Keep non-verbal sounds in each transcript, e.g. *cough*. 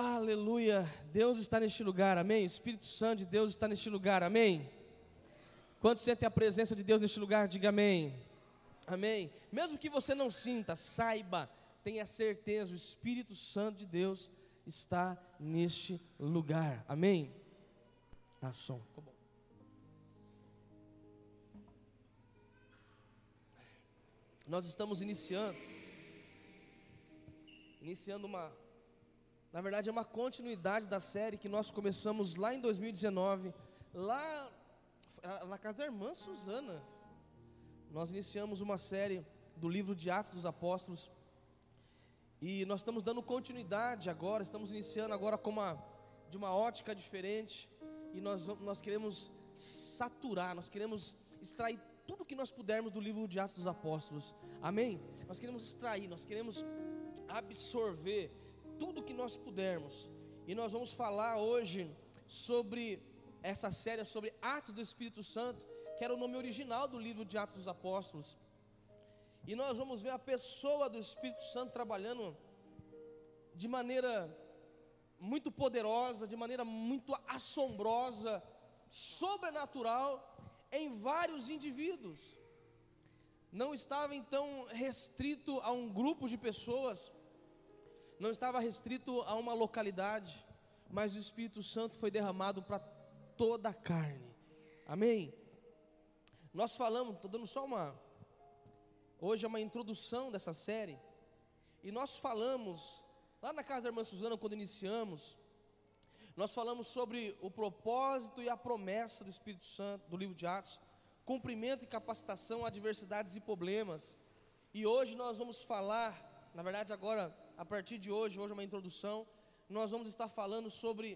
Aleluia. Deus está neste lugar, amém? O Espírito Santo de Deus está neste lugar, amém? Quantos sentem a presença de Deus neste lugar, diga amém. Amém. Mesmo que você não sinta, saiba, tenha certeza, o Espírito Santo de Deus está neste lugar, amém? Ah, som, ficou bom. Nós estamos iniciando, iniciando uma na verdade, é uma continuidade da série que nós começamos lá em 2019, lá na casa da irmã Suzana. Nós iniciamos uma série do livro de Atos dos Apóstolos. E nós estamos dando continuidade agora, estamos iniciando agora com uma, de uma ótica diferente. E nós, nós queremos saturar, nós queremos extrair tudo que nós pudermos do livro de Atos dos Apóstolos. Amém? Nós queremos extrair, nós queremos absorver tudo que nós pudermos. E nós vamos falar hoje sobre essa série sobre Atos do Espírito Santo, que era o nome original do livro de Atos dos Apóstolos. E nós vamos ver a pessoa do Espírito Santo trabalhando de maneira muito poderosa, de maneira muito assombrosa, sobrenatural em vários indivíduos. Não estava então restrito a um grupo de pessoas, não estava restrito a uma localidade, mas o Espírito Santo foi derramado para toda a carne. Amém? Nós falamos, estou dando só uma. Hoje é uma introdução dessa série. E nós falamos, lá na casa da irmã Suzana, quando iniciamos, nós falamos sobre o propósito e a promessa do Espírito Santo, do livro de Atos, cumprimento e capacitação, adversidades e problemas. E hoje nós vamos falar, na verdade, agora a partir de hoje, hoje é uma introdução, nós vamos estar falando sobre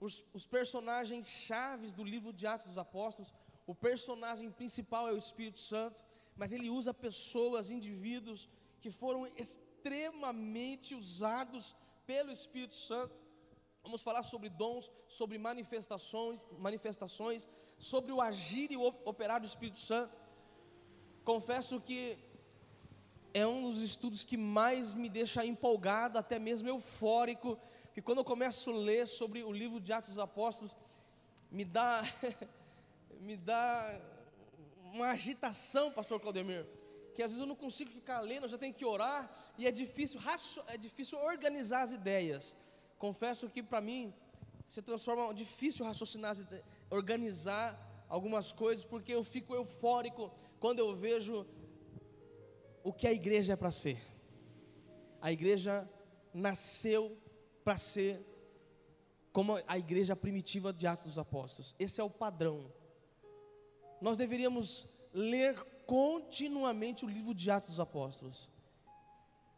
os, os personagens chaves do livro de Atos dos Apóstolos. O personagem principal é o Espírito Santo, mas ele usa pessoas, indivíduos que foram extremamente usados pelo Espírito Santo. Vamos falar sobre dons, sobre manifestações, manifestações, sobre o agir e o operar do Espírito Santo. Confesso que é um dos estudos que mais me deixa empolgado, até mesmo eufórico, que quando eu começo a ler sobre o livro de Atos dos Apóstolos, me dá *laughs* me dá uma agitação, pastor Claudemir, que às vezes eu não consigo ficar lendo, eu já tenho que orar e é difícil é difícil organizar as ideias. Confesso que para mim se transforma difícil raciocinar, organizar algumas coisas, porque eu fico eufórico quando eu vejo o que a igreja é para ser. A igreja nasceu para ser como a igreja primitiva de Atos dos Apóstolos. Esse é o padrão. Nós deveríamos ler continuamente o livro de Atos dos Apóstolos.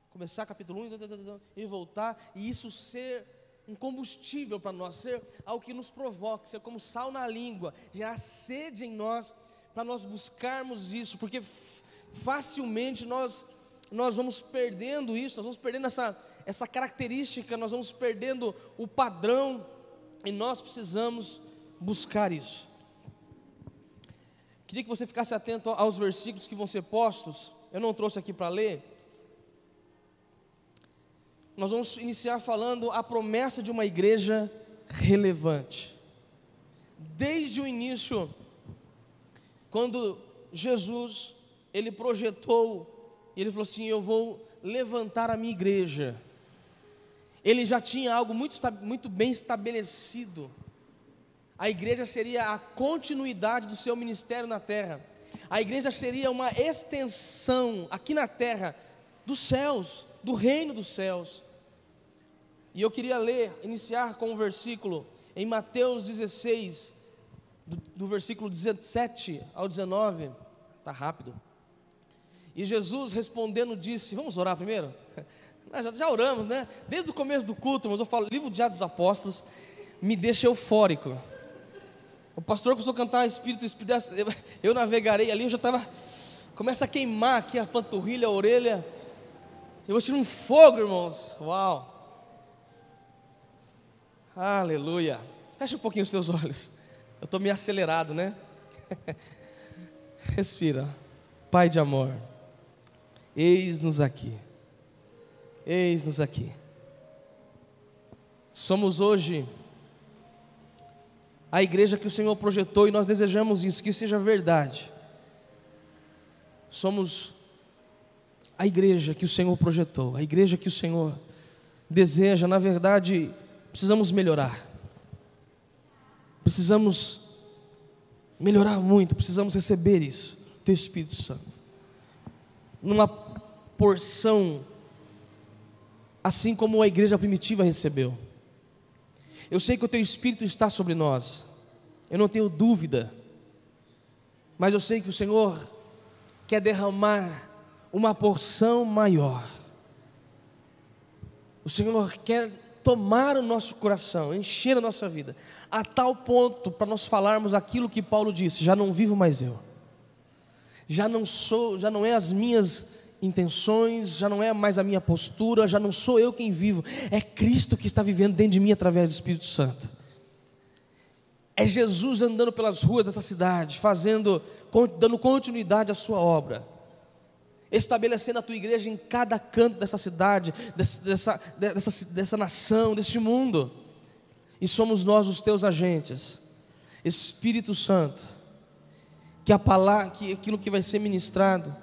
Começar capítulo 1 e voltar, e isso ser um combustível para nós, ser algo que nos provoque, ser como sal na língua, gerar sede em nós, para nós buscarmos isso, porque facilmente nós, nós vamos perdendo isso, nós vamos perdendo essa, essa característica, nós vamos perdendo o padrão, e nós precisamos buscar isso. Queria que você ficasse atento aos versículos que vão ser postos, eu não trouxe aqui para ler. Nós vamos iniciar falando a promessa de uma igreja relevante. Desde o início, quando Jesus ele projetou, ele falou assim: Eu vou levantar a minha igreja. Ele já tinha algo muito, muito bem estabelecido. A igreja seria a continuidade do seu ministério na terra. A igreja seria uma extensão aqui na terra dos céus, do reino dos céus. E eu queria ler, iniciar com um versículo em Mateus 16, do, do versículo 17 ao 19. Está rápido. E Jesus respondendo disse: Vamos orar primeiro? *laughs* Já, já, oramos, né? Desde o começo do culto, mas eu falo, livro de Atos dos Apóstolos me deixa eufórico. O pastor começou a cantar Espírito, Espírito, eu, navegarei ali, eu já estava. Começa a queimar aqui a panturrilha, a orelha. Eu vou tirar um fogo, irmãos. Uau! Aleluia. Fecha um pouquinho os seus olhos. Eu estou meio acelerado, né? *laughs* Respira. Pai de amor. Eis-nos aqui. Eis-nos aqui. Somos hoje a igreja que o Senhor projetou e nós desejamos isso, que seja verdade. Somos a igreja que o Senhor projetou, a igreja que o Senhor deseja, na verdade, precisamos melhorar. Precisamos melhorar muito, precisamos receber isso, teu Espírito Santo. Numa porção assim como a igreja primitiva recebeu. Eu sei que o teu Espírito está sobre nós, eu não tenho dúvida, mas eu sei que o Senhor quer derramar uma porção maior. O Senhor quer tomar o nosso coração, encher a nossa vida, a tal ponto para nós falarmos aquilo que Paulo disse: já não vivo mais eu, já não sou, já não é as minhas intenções, já não é mais a minha postura, já não sou eu quem vivo, é Cristo que está vivendo dentro de mim através do Espírito Santo. É Jesus andando pelas ruas dessa cidade, fazendo, dando continuidade à sua obra, estabelecendo a tua igreja em cada canto dessa cidade, dessa, dessa, dessa nação, deste mundo, e somos nós os teus agentes, Espírito Santo, que a palavra, que aquilo que vai ser ministrado,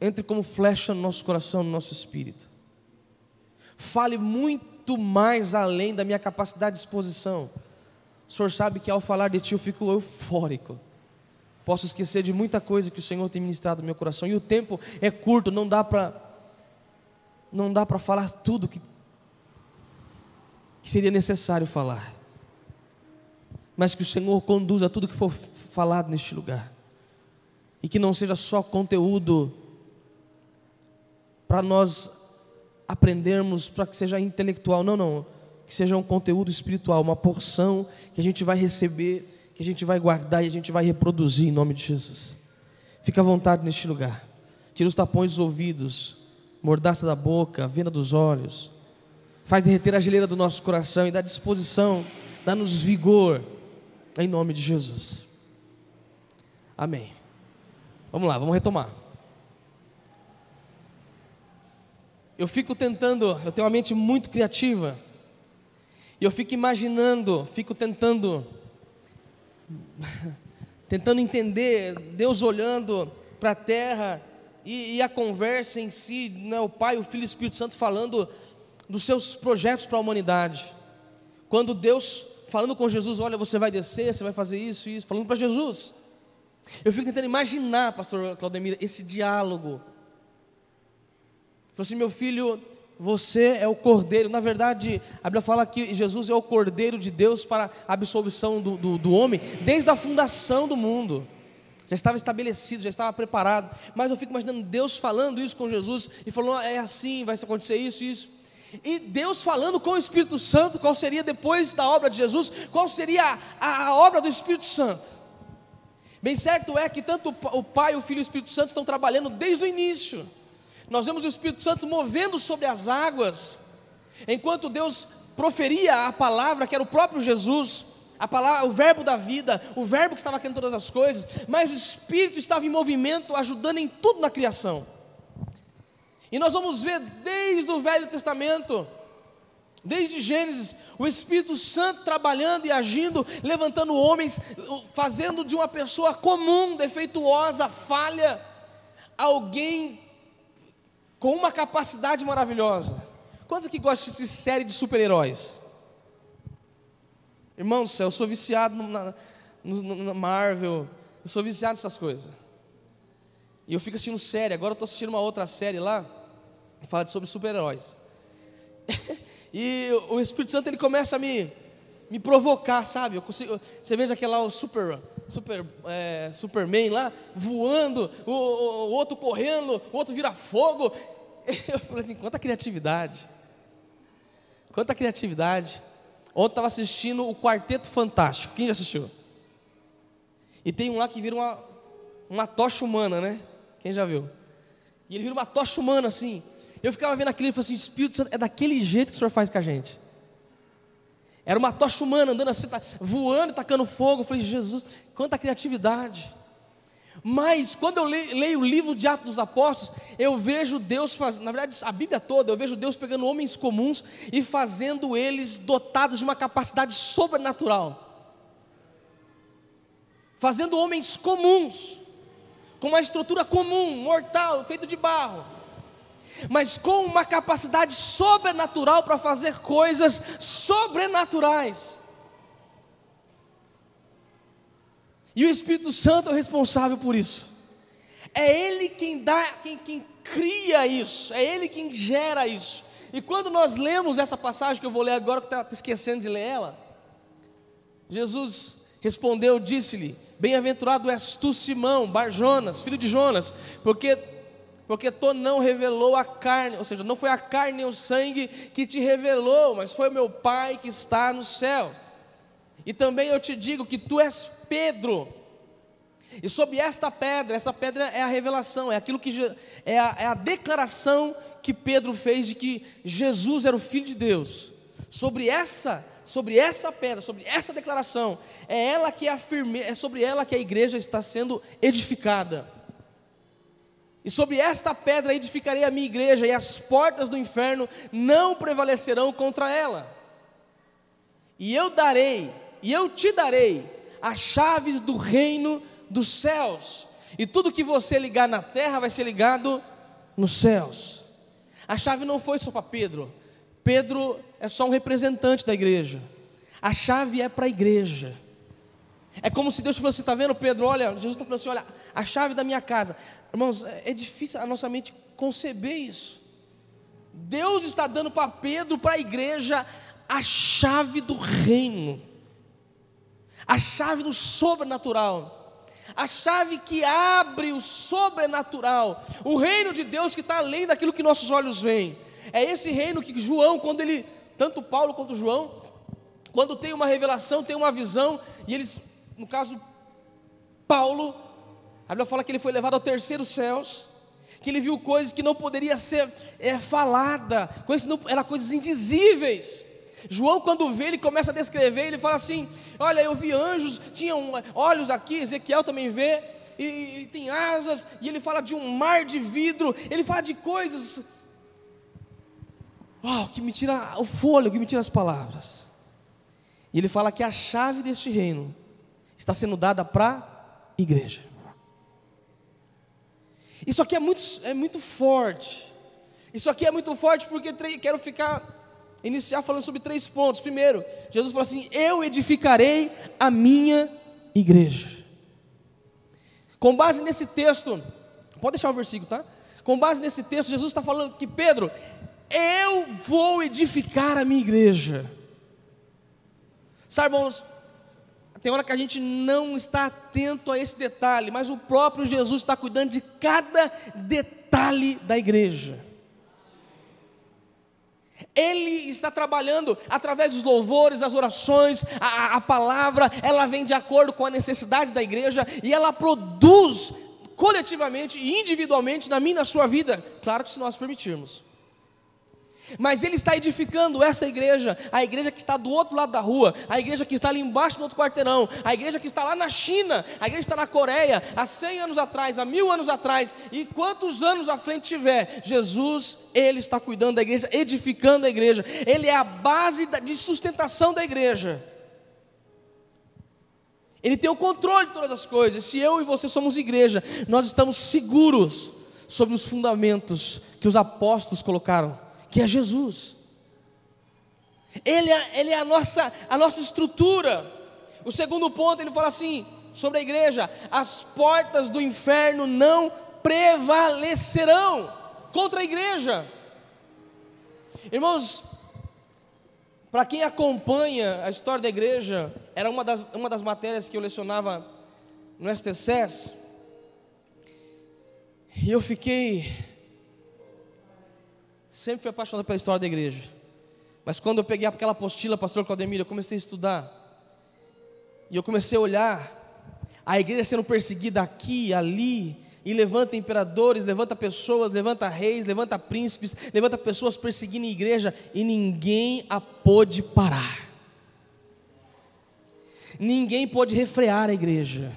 entre como flecha no nosso coração, no nosso espírito. Fale muito mais além da minha capacidade de exposição. O Senhor sabe que ao falar de Ti eu fico eufórico. Posso esquecer de muita coisa que o Senhor tem ministrado no meu coração. E o tempo é curto, não dá para não dá para falar tudo que, que seria necessário falar. Mas que o Senhor conduza tudo que for falado neste lugar. E que não seja só conteúdo para nós aprendermos, para que seja intelectual, não, não, que seja um conteúdo espiritual, uma porção que a gente vai receber, que a gente vai guardar e a gente vai reproduzir em nome de Jesus. Fica à vontade neste lugar. Tira os tapões dos ouvidos, mordaça da boca, venda dos olhos. Faz derreter a geleira do nosso coração e dá disposição, dá-nos vigor, em nome de Jesus. Amém. Vamos lá, vamos retomar. Eu fico tentando, eu tenho uma mente muito criativa, e eu fico imaginando, fico tentando, *laughs* tentando entender Deus olhando para a terra e, e, a conversa em si, né, o Pai, o Filho e o Espírito Santo falando dos seus projetos para a humanidade. Quando Deus falando com Jesus, olha, você vai descer, você vai fazer isso, isso, falando para Jesus. Eu fico tentando imaginar, pastor Claudemir, esse diálogo Falou assim: meu filho, você é o cordeiro. Na verdade, a Bíblia fala que Jesus é o cordeiro de Deus para a absolvição do, do, do homem, desde a fundação do mundo. Já estava estabelecido, já estava preparado. Mas eu fico imaginando Deus falando isso com Jesus e falando: é assim, vai acontecer isso, isso. E Deus falando com o Espírito Santo, qual seria depois da obra de Jesus, qual seria a, a obra do Espírito Santo. Bem certo é que tanto o Pai, o Filho e o Espírito Santo estão trabalhando desde o início. Nós vemos o Espírito Santo movendo sobre as águas, enquanto Deus proferia a palavra, que era o próprio Jesus, a palavra, o verbo da vida, o verbo que estava criando todas as coisas, mas o Espírito estava em movimento, ajudando em tudo na criação. E nós vamos ver desde o Velho Testamento, desde Gênesis, o Espírito Santo trabalhando e agindo, levantando homens, fazendo de uma pessoa comum, defeituosa, falha, alguém com uma capacidade maravilhosa. Quantos aqui gostam de série de super-heróis? Irmãos, eu sou viciado na, na Marvel, eu sou viciado nessas coisas. E eu fico assistindo série, agora eu estou assistindo uma outra série lá, que fala sobre super-heróis. *laughs* e o Espírito Santo ele começa a me, me provocar, sabe? Consigo, você veja aquele lá, o super, super, é, Superman lá, voando, o, o, o, outro correndo, o outro vira fogo. *laughs* Eu falei assim, quanta criatividade. Quanta criatividade. Ontem estava assistindo o Quarteto Fantástico. Quem já assistiu? E tem um lá que vira uma, uma tocha humana, né? Quem já viu? E ele vira uma tocha humana assim. Eu ficava vendo aquilo e falei assim: Espírito Santo, é daquele jeito que o Senhor faz com a gente. Era uma tocha humana andando assim, tá, voando, tacando fogo. Eu falei, Jesus, quanta criatividade. Mas quando eu leio o livro de Atos dos Apóstolos, eu vejo Deus fazendo, na verdade, a Bíblia toda, eu vejo Deus pegando homens comuns e fazendo eles dotados de uma capacidade sobrenatural. Fazendo homens comuns, com uma estrutura comum, mortal, feito de barro, mas com uma capacidade sobrenatural para fazer coisas sobrenaturais. E o Espírito Santo é o responsável por isso. É Ele quem dá, quem, quem cria isso, é Ele quem gera isso. E quando nós lemos essa passagem que eu vou ler agora, que está esquecendo de ler ela, Jesus respondeu, disse-lhe: Bem-aventurado és tu, Simão, Barjonas, filho de Jonas, porque porque tu não revelou a carne, ou seja, não foi a carne e o sangue que te revelou, mas foi o meu Pai que está no céu. E também eu te digo que tu és Pedro. E sobre esta pedra, essa pedra é a revelação, é aquilo que é a, é a declaração que Pedro fez de que Jesus era o Filho de Deus. Sobre essa, sobre essa pedra, sobre essa declaração, é ela que é sobre ela que a igreja está sendo edificada. E sobre esta pedra edificarei a minha igreja, e as portas do inferno não prevalecerão contra ela. E eu darei e eu te darei as chaves do reino dos céus. E tudo que você ligar na terra vai ser ligado nos céus. A chave não foi só para Pedro. Pedro é só um representante da igreja. A chave é para a igreja. É como se Deus fosse, está vendo, Pedro? Olha, Jesus está falando assim: olha, a chave da minha casa. Irmãos, é difícil a nossa mente conceber isso. Deus está dando para Pedro, para a igreja, a chave do reino a chave do sobrenatural, a chave que abre o sobrenatural, o reino de Deus que está além daquilo que nossos olhos veem. É esse reino que João, quando ele, tanto Paulo quanto João, quando tem uma revelação, tem uma visão, e eles, no caso, Paulo, a Bíblia fala que ele foi levado ao terceiro céus, que ele viu coisas que não poderia ser é, falada, coisas não, eram coisas indizíveis. João, quando vê, ele começa a descrever, ele fala assim: Olha, eu vi anjos, tinham olhos aqui, Ezequiel também vê, e, e tem asas, e ele fala de um mar de vidro, ele fala de coisas. Uau, que me tira o fôlego, que me tira as palavras. E ele fala que a chave deste reino está sendo dada para a igreja. Isso aqui é muito, é muito forte. Isso aqui é muito forte porque quero ficar iniciar falando sobre três pontos. Primeiro, Jesus falou assim: Eu edificarei a minha igreja. Com base nesse texto, pode deixar o versículo, tá? Com base nesse texto, Jesus está falando que Pedro, eu vou edificar a minha igreja. Sabe, irmãos, tem hora que a gente não está atento a esse detalhe, mas o próprio Jesus está cuidando de cada detalhe da igreja. Ele está trabalhando através dos louvores, das orações, a, a, palavra, ela vem de acordo com a necessidade da igreja e ela produz coletivamente e individualmente na minha e na sua vida, claro que se nós permitirmos. Mas ele está edificando essa igreja, a igreja que está do outro lado da rua, a igreja que está ali embaixo no outro quarteirão, a igreja que está lá na China, a igreja que está na Coreia, há 100 anos atrás, há mil anos atrás, e quantos anos à frente tiver, Jesus, ele está cuidando da igreja, edificando a igreja, ele é a base de sustentação da igreja. Ele tem o controle de todas as coisas. Se eu e você somos igreja, nós estamos seguros sobre os fundamentos que os apóstolos colocaram que é Jesus. Ele é, ele é a, nossa, a nossa estrutura. O segundo ponto, ele fala assim, sobre a igreja: as portas do inferno não prevalecerão contra a igreja. Irmãos, para quem acompanha a história da igreja, era uma das, uma das matérias que eu lecionava no STCS, e eu fiquei Sempre fui apaixonado pela história da igreja. Mas quando eu peguei aquela apostila, pastor Claudemir, eu comecei a estudar. E eu comecei a olhar a igreja sendo perseguida aqui, ali, e levanta imperadores, levanta pessoas, levanta reis, levanta príncipes, levanta pessoas perseguindo a igreja, e ninguém a pôde parar. Ninguém pôde refrear a igreja.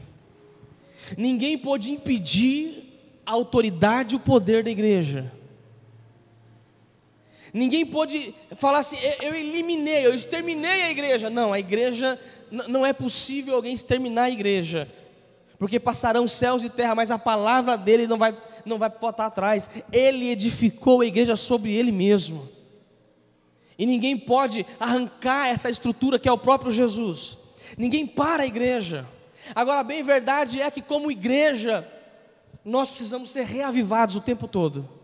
Ninguém pôde impedir a autoridade e o poder da igreja. Ninguém pôde falar assim, eu eliminei, eu exterminei a igreja. Não, a igreja, não é possível alguém exterminar a igreja. Porque passarão céus e terra, mas a palavra dele não vai, não vai voltar atrás. Ele edificou a igreja sobre ele mesmo. E ninguém pode arrancar essa estrutura que é o próprio Jesus. Ninguém para a igreja. Agora, bem verdade é que, como igreja, nós precisamos ser reavivados o tempo todo.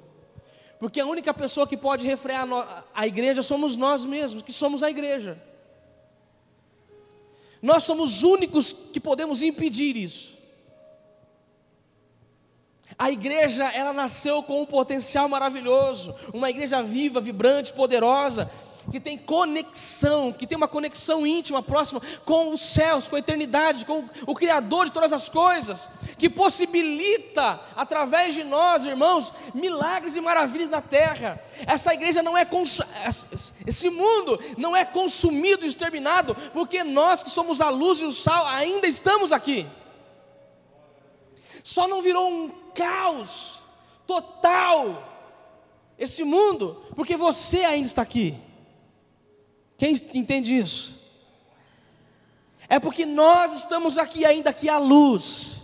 Porque a única pessoa que pode refrear a igreja somos nós mesmos, que somos a igreja. Nós somos os únicos que podemos impedir isso. A igreja, ela nasceu com um potencial maravilhoso, uma igreja viva, vibrante, poderosa, que tem conexão, que tem uma conexão íntima, próxima com os céus, com a eternidade, com o Criador de todas as coisas, que possibilita, através de nós, irmãos, milagres e maravilhas na terra. Essa igreja não é, esse mundo não é consumido, exterminado, porque nós que somos a luz e o sal ainda estamos aqui. Só não virou um caos total esse mundo, porque você ainda está aqui. Quem entende isso? É porque nós estamos aqui ainda que há luz,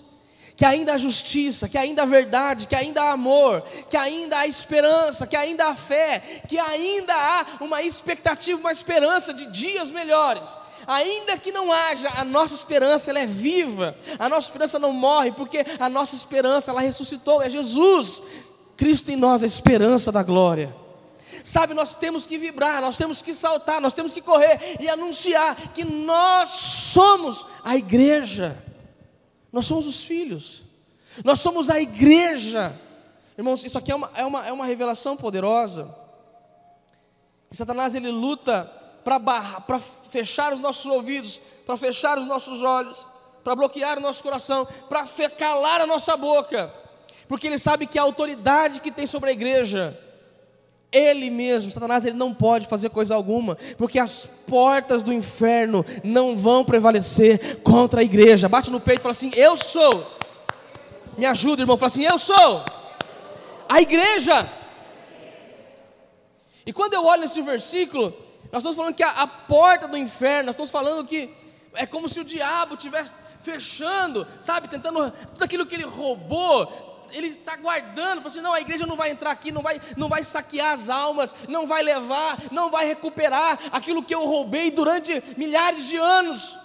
que ainda há justiça, que ainda há verdade, que ainda há amor, que ainda há esperança, que ainda há fé, que ainda há uma expectativa, uma esperança de dias melhores. Ainda que não haja, a nossa esperança ela é viva, a nossa esperança não morre, porque a nossa esperança ela ressuscitou, é Jesus, Cristo em nós, a esperança da glória. Sabe, nós temos que vibrar, nós temos que saltar, nós temos que correr e anunciar que nós somos a igreja, nós somos os filhos, nós somos a igreja. Irmãos, isso aqui é uma, é uma, é uma revelação poderosa. Satanás ele luta para fechar os nossos ouvidos, para fechar os nossos olhos, para bloquear o nosso coração, para calar a nossa boca, porque ele sabe que a autoridade que tem sobre a igreja ele mesmo, Satanás, ele não pode fazer coisa alguma, porque as portas do inferno não vão prevalecer contra a igreja. Bate no peito e fala assim: Eu sou. Me ajuda, irmão. Fala assim: Eu sou a igreja. E quando eu olho nesse versículo, nós estamos falando que a, a porta do inferno, nós estamos falando que é como se o diabo estivesse fechando, sabe, tentando tudo aquilo que ele roubou, ele está guardando, assim, não, a igreja não vai entrar aqui, não vai, não vai saquear as almas, não vai levar, não vai recuperar aquilo que eu roubei durante milhares de anos.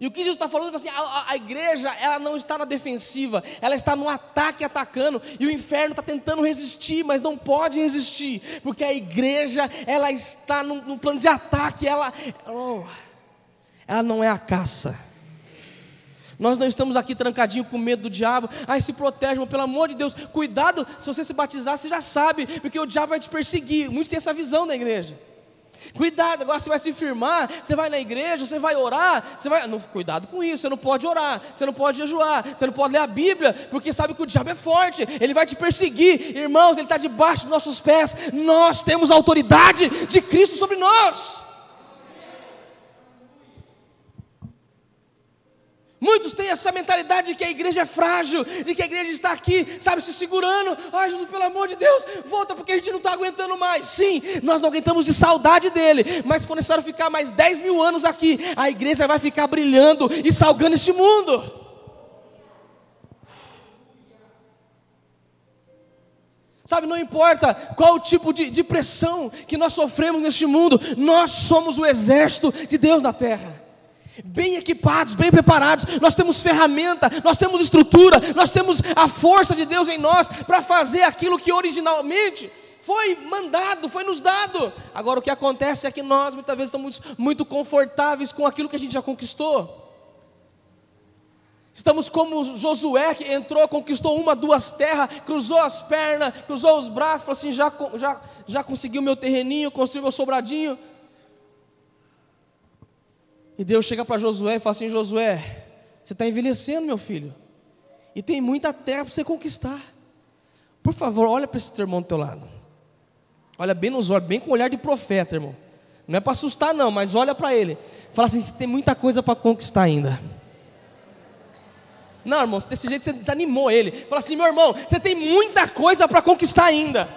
E o que Jesus está falando, assim, a, a, igreja, ela não está na defensiva, ela está no ataque, atacando, e o inferno está tentando resistir, mas não pode resistir, porque a igreja, ela está no plano de ataque, ela, oh, ela não é a caça, nós não estamos aqui trancadinho com medo do diabo. Ai, se protege, irmão, pelo amor de Deus. Cuidado, se você se batizar, você já sabe, porque o diabo vai te perseguir. Muitos têm essa visão da igreja. Cuidado, agora você vai se firmar, você vai na igreja, você vai orar, você vai. Não, cuidado com isso, você não pode orar, você não pode jejuar, você não pode ler a Bíblia, porque sabe que o diabo é forte, ele vai te perseguir, irmãos, ele está debaixo dos nossos pés, nós temos a autoridade de Cristo sobre nós. Muitos têm essa mentalidade de que a igreja é frágil, de que a igreja está aqui, sabe, se segurando. Ai, Jesus, pelo amor de Deus, volta porque a gente não está aguentando mais. Sim, nós não aguentamos de saudade dele, mas se for necessário ficar mais 10 mil anos aqui, a igreja vai ficar brilhando e salgando este mundo. Sabe, não importa qual tipo de, de pressão que nós sofremos neste mundo, nós somos o exército de Deus na terra bem equipados, bem preparados, nós temos ferramenta, nós temos estrutura, nós temos a força de Deus em nós para fazer aquilo que originalmente foi mandado, foi nos dado. Agora o que acontece é que nós muitas vezes estamos muito confortáveis com aquilo que a gente já conquistou. Estamos como Josué que entrou, conquistou uma, duas terras, cruzou as pernas, cruzou os braços, falou assim: já, já, já consegui o meu terreninho, construiu meu sobradinho. E Deus chega para Josué e fala assim: Josué, você está envelhecendo, meu filho, e tem muita terra para você conquistar. Por favor, olha para esse teu irmão do teu lado. Olha bem nos olhos, bem com o olhar de profeta, irmão. Não é para assustar, não, mas olha para ele. Fala assim: você tem muita coisa para conquistar ainda. Não, irmão, desse jeito você desanimou ele. Fala assim, meu irmão, você tem muita coisa para conquistar ainda.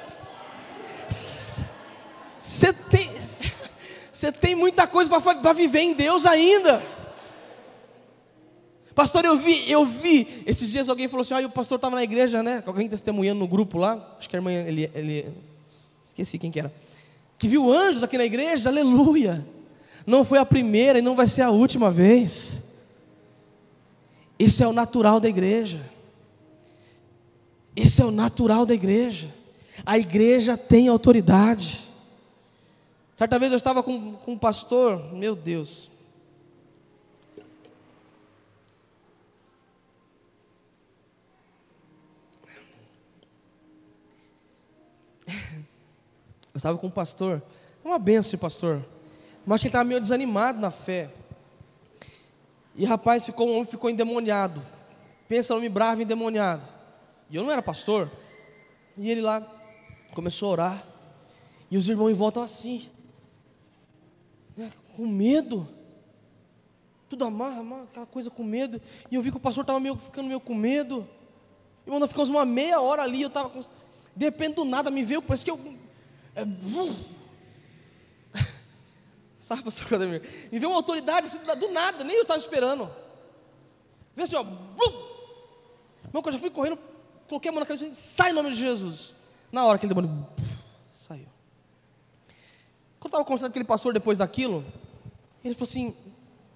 Você tem, você tem muita coisa para viver em Deus ainda. Pastor, eu vi, eu vi. Esses dias alguém falou assim: ah, o pastor estava na igreja, né? Alguém testemunhando no grupo lá. Acho que a irmã, ele, ele. Esqueci quem que era. Que viu anjos aqui na igreja, aleluia. Não foi a primeira e não vai ser a última vez. Isso é o natural da igreja. Esse é o natural da igreja. A igreja tem autoridade. Certa vez eu estava com, com um pastor, meu Deus. Eu estava com um pastor, é uma benção, pastor. Mas que ele estava meio desanimado na fé. E rapaz, ficou, um homem ficou endemoniado. Pensa, homem bravo endemoniado. E eu não era pastor. E ele lá começou a orar. E os irmãos em volta assim. Com medo. Tudo amarra, amarra, aquela coisa com medo. E eu vi que o pastor estava meio, ficando meio com medo. E nós ficamos uma meia hora ali. Eu estava com... De repente do nada me veio, parece que eu. É... *laughs* Sabe, pastor Cademir? Me veio uma autoridade assim, do nada, nem eu estava esperando. Veio assim, ó. Meu, eu já fui correndo, coloquei a mão na cabeça e sai em nome de Jesus. Na hora que ele demônio. Quando eu estava conversando com aquele pastor depois daquilo, ele falou assim: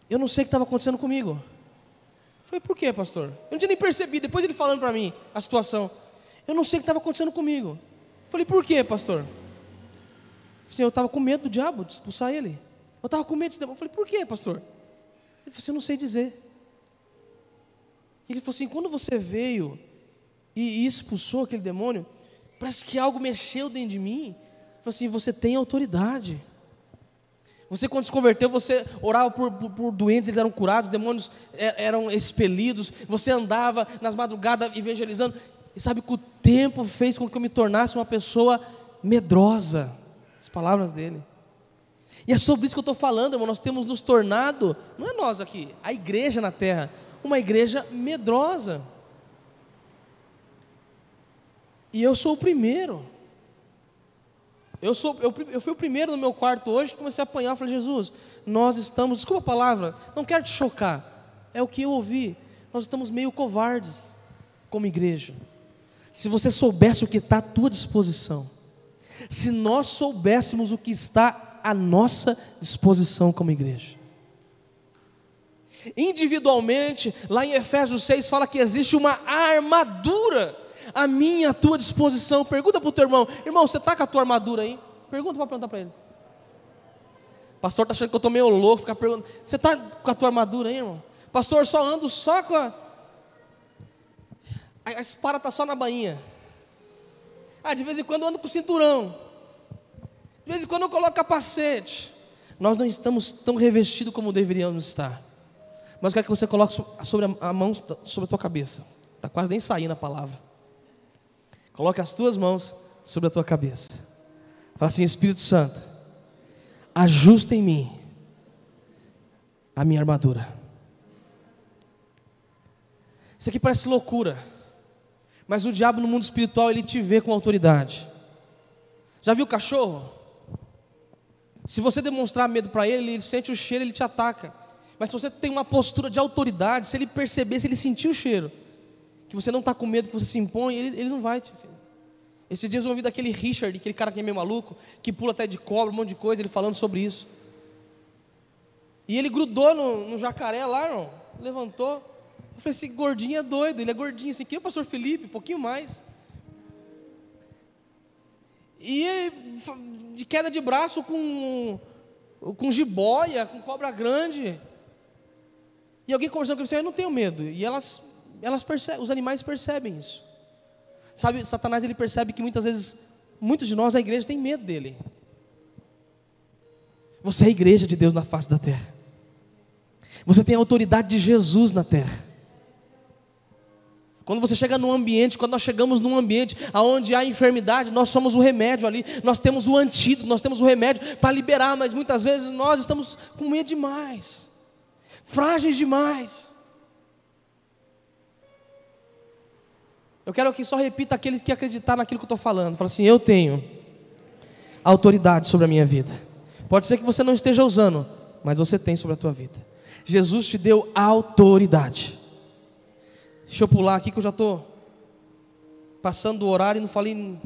Eu não sei o que estava acontecendo comigo. Eu falei, por quê, pastor? Eu não tinha nem percebido, depois ele falando para mim a situação. Eu não sei o que estava acontecendo comigo. Eu falei, por quê, pastor? Assim, eu estava com medo do diabo, de expulsar ele. Eu estava com medo de demônio. Eu falei, por quê, pastor? Ele falou assim, eu não sei dizer. Ele falou assim, quando você veio e expulsou aquele demônio, parece que algo mexeu dentro de mim. Assim, você tem autoridade. Você quando se converteu, você orava por, por, por, doentes, eles eram curados, demônios eram expelidos, você andava nas madrugadas evangelizando. E sabe que o tempo fez com que eu me tornasse uma pessoa medrosa. As palavras dele. E é sobre isso que eu estou falando, irmão. Nós temos nos tornado, não é nós aqui, a igreja na terra, uma igreja medrosa. E eu sou o primeiro. Eu, sou, eu, eu fui o primeiro no meu quarto hoje que comecei a apanhar. Eu falei, Jesus, nós estamos, desculpa a palavra, não quero te chocar. É o que eu ouvi. Nós estamos meio covardes como igreja. Se você soubesse o que está à tua disposição, se nós soubéssemos o que está à nossa disposição como igreja. Individualmente, lá em Efésios 6 fala que existe uma armadura à minha, à tua disposição. Pergunta para o teu irmão, irmão, você está com a tua armadura aí? Pergunta para perguntar para ele. Pastor está achando que eu estou meio louco, ficar perguntando. Você está com a tua armadura aí, irmão? Pastor, só ando só com a. A espada está só na bainha. Ah, de vez em quando eu ando com o cinturão. De vez em quando eu coloco capacete. Nós não estamos tão revestidos como deveríamos estar. Mas eu quero que você coloque sobre a mão sobre a tua cabeça. Está quase nem saindo a palavra. Coloque as tuas mãos sobre a tua cabeça. Fala assim, Espírito Santo, ajusta em mim a minha armadura. Isso aqui parece loucura, mas o diabo no mundo espiritual ele te vê com autoridade. Já viu o cachorro? Se você demonstrar medo para ele, ele sente o cheiro, ele te ataca. Mas se você tem uma postura de autoridade, se ele perceber, se ele sentir o cheiro, que você não está com medo, que você se impõe, ele, ele não vai te. Esses dias eu ouvi daquele Richard, aquele cara que é meio maluco, que pula até de cobra, um monte de coisa, ele falando sobre isso. E ele grudou no, no jacaré lá, irmão, levantou. Eu falei, esse gordinho é doido, ele é gordinho, assim, que o pastor Felipe, um pouquinho mais. E de queda de braço com, com jiboia, com cobra grande. E alguém conversando com você, eu não tenho medo. E elas, elas percebem, os animais percebem isso. Sabe, Satanás ele percebe que muitas vezes, muitos de nós, a igreja tem medo dele. Você é a igreja de Deus na face da terra. Você tem a autoridade de Jesus na terra. Quando você chega num ambiente, quando nós chegamos num ambiente onde há enfermidade, nós somos o remédio ali, nós temos o antídoto, nós temos o remédio para liberar, mas muitas vezes nós estamos com medo demais, frágeis demais. Eu quero que só repita aqueles que acreditar naquilo que eu estou falando. Fala assim: eu tenho autoridade sobre a minha vida. Pode ser que você não esteja usando, mas você tem sobre a tua vida. Jesus te deu autoridade. Deixa eu pular aqui que eu já estou passando o horário e não falei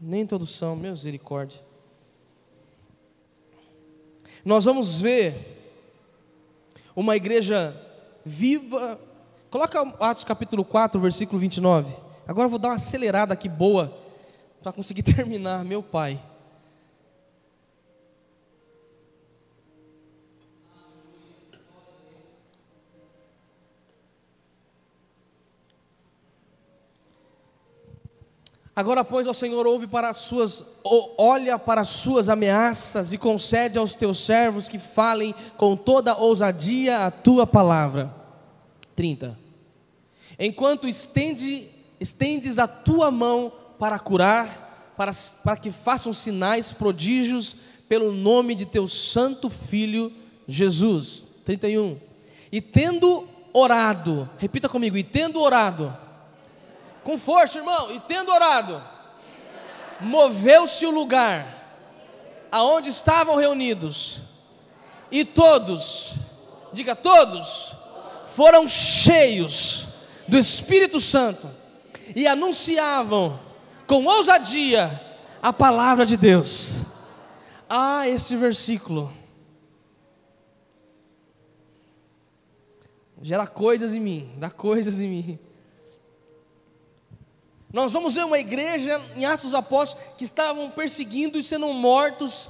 nem introdução, misericórdia. Nós vamos ver uma igreja viva. Coloca Atos capítulo 4, versículo 29. Agora eu vou dar uma acelerada aqui boa para conseguir *laughs* terminar, meu pai. Agora, pois, ó Senhor, ouve para as suas, olha para as suas ameaças e concede aos teus servos que falem com toda ousadia a tua palavra. 30. Enquanto estende, estendes a tua mão para curar, para, para que façam sinais, prodígios, pelo nome de teu santo filho Jesus. 31. E tendo orado, repita comigo, e tendo orado, com força, irmão. E tendo orado, moveu-se o lugar aonde estavam reunidos. E todos, diga todos, foram cheios do Espírito Santo e anunciavam com ousadia a palavra de Deus. Ah, esse versículo gera coisas em mim, dá coisas em mim. Nós vamos ver uma igreja em Atos dos Apóstolos que estavam perseguindo e sendo mortos,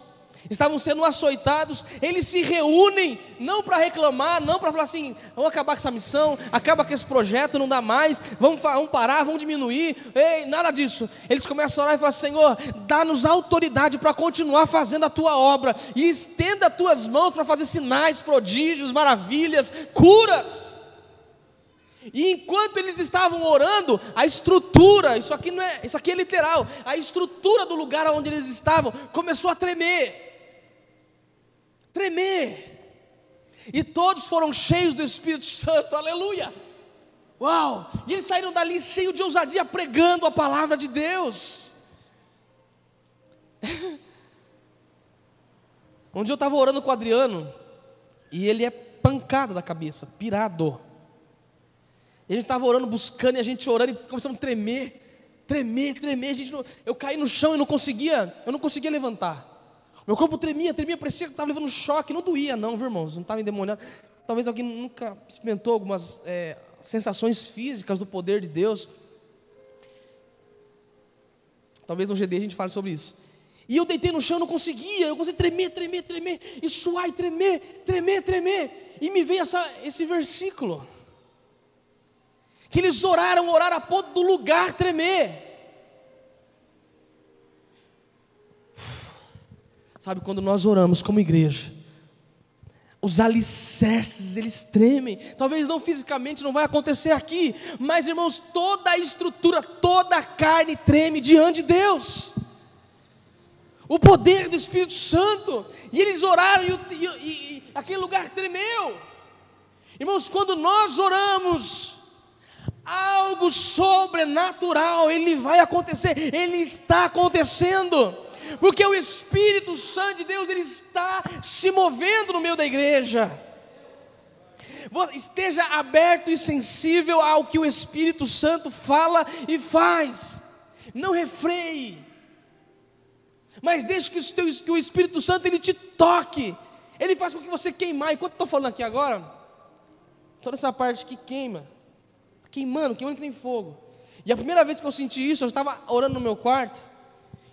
estavam sendo açoitados. Eles se reúnem não para reclamar, não para falar assim: vamos acabar com essa missão, acaba com esse projeto, não dá mais, vamos, vamos parar, vamos diminuir. Ei, nada disso. Eles começam a orar e falam: Senhor, dá-nos autoridade para continuar fazendo a tua obra e estenda as tuas mãos para fazer sinais, prodígios, maravilhas, curas. E enquanto eles estavam orando, a estrutura, isso aqui não é, isso aqui é literal, a estrutura do lugar onde eles estavam começou a tremer. Tremer. E todos foram cheios do Espírito Santo. Aleluia. Uau! E eles saíram dali cheios de ousadia pregando a palavra de Deus. *laughs* um dia eu estava orando com o Adriano e ele é pancada da cabeça, pirado. E a gente estava orando, buscando, e a gente orando, e começamos a tremer, tremer, tremer. A gente não, eu caí no chão e não conseguia, eu não conseguia levantar. Meu corpo tremia, tremia, parecia que estava levando um choque. Não doía, não, viu, irmãos? Não estava endemoniado. Talvez alguém nunca experimentou algumas é, sensações físicas do poder de Deus. Talvez no GD a gente fale sobre isso. E eu deitei no chão, não conseguia, eu conseguia tremer, tremer, tremer, e suar e tremer, tremer, tremer. E me veio essa, esse versículo que eles oraram, oraram a ponto do lugar tremer. Sabe, quando nós oramos como igreja, os alicerces, eles tremem. Talvez não fisicamente, não vai acontecer aqui, mas irmãos, toda a estrutura, toda a carne treme diante de Deus. O poder do Espírito Santo, e eles oraram e, e, e aquele lugar tremeu. Irmãos, quando nós oramos, algo sobrenatural, ele vai acontecer, ele está acontecendo. Porque o Espírito Santo de Deus ele está se movendo no meio da igreja. Esteja aberto e sensível ao que o Espírito Santo fala e faz. Não refreie. Mas deixe que, que o Espírito Santo ele te toque. Ele faz com que você queimar. Enquanto estou falando aqui agora, toda essa parte que queima queimando, queimando que nem fogo. E a primeira vez que eu senti isso, eu estava orando no meu quarto.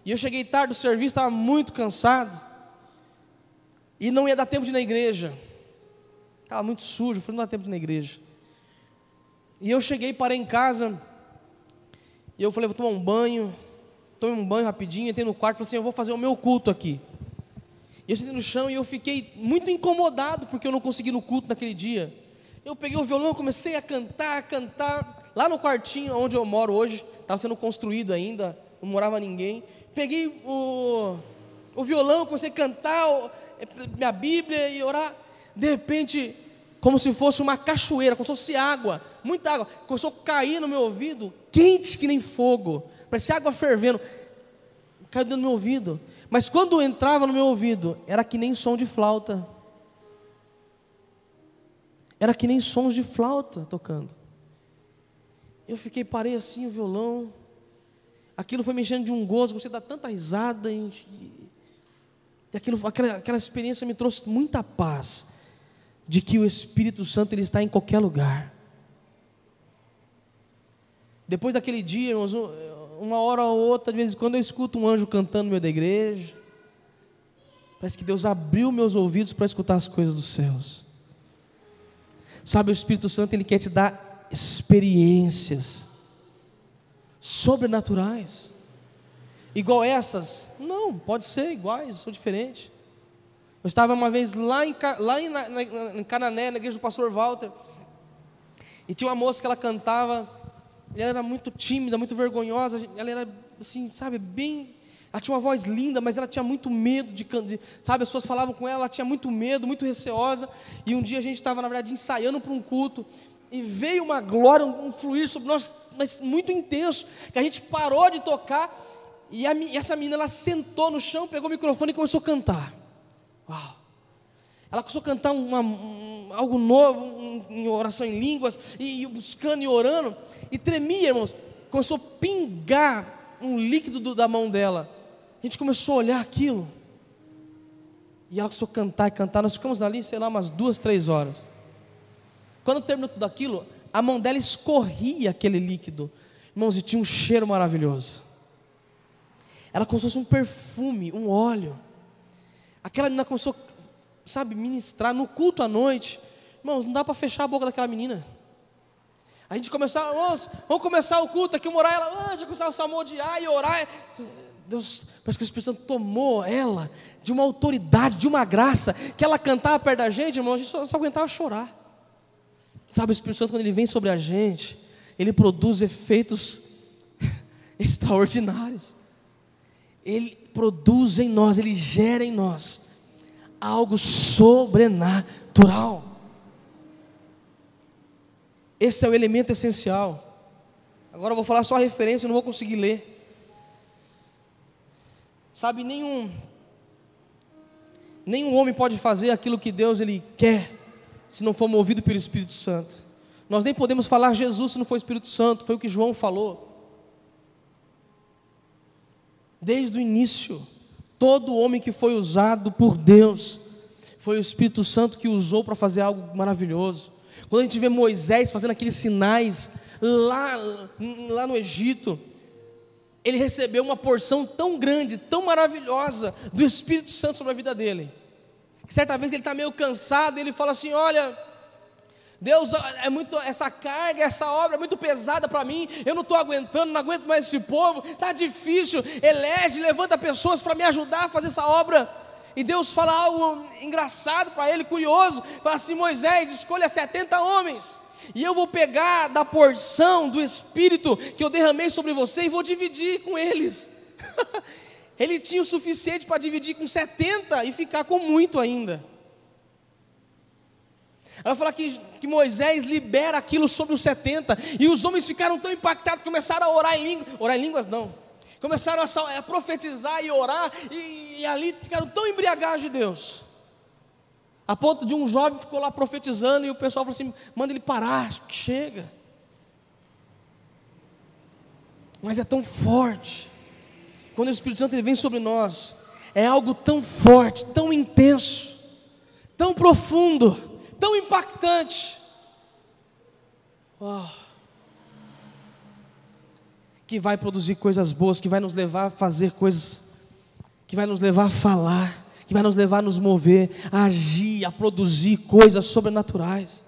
E eu cheguei tarde do serviço, estava muito cansado. E não ia dar tempo de ir na igreja. Estava muito sujo, falei, não dá tempo de ir na igreja. E eu cheguei, parei em casa. E eu falei, vou tomar um banho. Tomei um banho rapidinho, entrei no quarto e falei assim, eu vou fazer o meu culto aqui. E eu sentei no chão e eu fiquei muito incomodado porque eu não consegui no culto naquele dia. Eu peguei o violão, comecei a cantar, a cantar. Lá no quartinho onde eu moro hoje, estava sendo construído ainda, não morava ninguém. Peguei o, o violão, comecei a cantar é, minha Bíblia e orar. De repente, como se fosse uma cachoeira, como se fosse água, muita água. Começou a cair no meu ouvido, quente que nem fogo. Parecia água fervendo. Caiu dentro do meu ouvido. Mas quando entrava no meu ouvido, era que nem som de flauta. Era que nem sons de flauta tocando. Eu fiquei, parei assim, o violão. Aquilo foi me enchendo de um gozo, você dá tanta risada. E, aquilo, aquela, aquela experiência me trouxe muita paz. De que o Espírito Santo ele está em qualquer lugar. Depois daquele dia, irmãos, uma hora ou outra, de vez em quando eu escuto um anjo cantando no meio da igreja. Parece que Deus abriu meus ouvidos para escutar as coisas dos céus. Sabe, o Espírito Santo, ele quer te dar experiências sobrenaturais. Igual essas? Não, pode ser iguais, são diferentes. Eu estava uma vez lá em, lá em, na, em Canané, na igreja do pastor Walter, e tinha uma moça que ela cantava, ela era muito tímida, muito vergonhosa, ela era assim, sabe, bem ela tinha uma voz linda, mas ela tinha muito medo de, de sabe, as pessoas falavam com ela, ela tinha muito medo, muito receosa. E um dia a gente estava, na verdade, ensaiando para um culto, e veio uma glória, um fluir sobre nós, mas muito intenso, que a gente parou de tocar, e, a, e essa menina, ela sentou no chão, pegou o microfone e começou a cantar. Uau! Ela começou a cantar uma, um, algo novo, um, em oração em línguas, e, e buscando e orando, e tremia, irmãos. Começou a pingar um líquido do, da mão dela. A gente começou a olhar aquilo. E ela começou a cantar e cantar. Nós ficamos ali, sei lá, umas duas, três horas. Quando terminou tudo aquilo, a mão dela escorria aquele líquido. Irmãos, e tinha um cheiro maravilhoso. Ela como se fosse um perfume, um óleo. Aquela menina começou, sabe, ministrar no culto à noite. Irmãos, não dá para fechar a boca daquela menina. A gente começava, irmãos, vamos começar o culto aqui, uma orar, ela, ah, já começava a salmodiar e orar. Deus, parece que o Espírito Santo tomou ela de uma autoridade, de uma graça, que ela cantava perto da gente, irmão, a gente só, só aguentava chorar. Sabe, o Espírito Santo, quando ele vem sobre a gente, ele produz efeitos *laughs* extraordinários. Ele produz em nós, ele gera em nós algo sobrenatural. Esse é o elemento essencial. Agora eu vou falar só a referência, não vou conseguir ler. Sabe, nenhum nenhum homem pode fazer aquilo que Deus ele quer se não for movido pelo Espírito Santo. Nós nem podemos falar Jesus se não for Espírito Santo, foi o que João falou. Desde o início, todo homem que foi usado por Deus foi o Espírito Santo que usou para fazer algo maravilhoso. Quando a gente vê Moisés fazendo aqueles sinais lá, lá no Egito, ele recebeu uma porção tão grande, tão maravilhosa do Espírito Santo sobre a vida dele. Que certa vez ele está meio cansado, e ele fala assim: Olha, Deus, é muito essa carga, essa obra é muito pesada para mim. Eu não estou aguentando, não aguento mais esse povo. Está difícil. Elege, levanta pessoas para me ajudar a fazer essa obra. E Deus fala algo engraçado para ele, curioso. Fala assim: Moisés, escolha 70 homens. E eu vou pegar da porção do Espírito que eu derramei sobre você e vou dividir com eles. *laughs* Ele tinha o suficiente para dividir com 70 e ficar com muito ainda. Ela fala que, que Moisés libera aquilo sobre os 70 e os homens ficaram tão impactados que começaram a orar em línguas. Orar em línguas não. Começaram a, a profetizar e orar e, e ali ficaram tão embriagados de Deus a ponto de um jovem ficou lá profetizando e o pessoal falou assim: manda ele parar, que chega. Mas é tão forte. Quando o Espírito Santo ele vem sobre nós, é algo tão forte, tão intenso, tão profundo, tão impactante. Que vai produzir coisas boas, que vai nos levar a fazer coisas, que vai nos levar a falar que vai nos levar a nos mover, a agir, a produzir coisas sobrenaturais.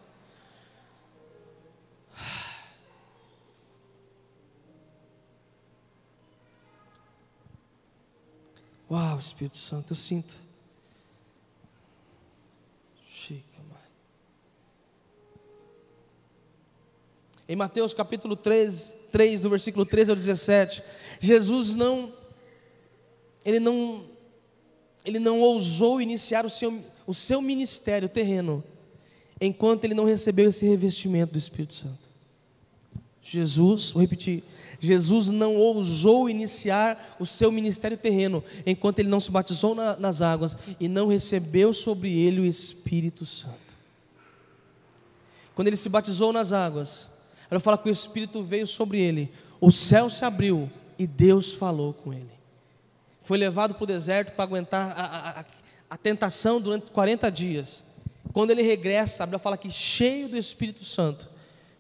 Uau, Espírito Santo, eu sinto. Em Mateus capítulo 13, 3, do versículo 13 ao 17, Jesus não, ele não ele não ousou iniciar o seu, o seu ministério terreno, enquanto ele não recebeu esse revestimento do Espírito Santo. Jesus, vou repetir, Jesus não ousou iniciar o seu ministério terreno enquanto ele não se batizou na, nas águas e não recebeu sobre ele o Espírito Santo. Quando ele se batizou nas águas, ela fala que o Espírito veio sobre ele, o céu se abriu e Deus falou com ele. Foi levado para o deserto para aguentar a, a, a, tentação durante 40 dias. Quando ele regressa, a Bíblia fala que cheio do Espírito Santo,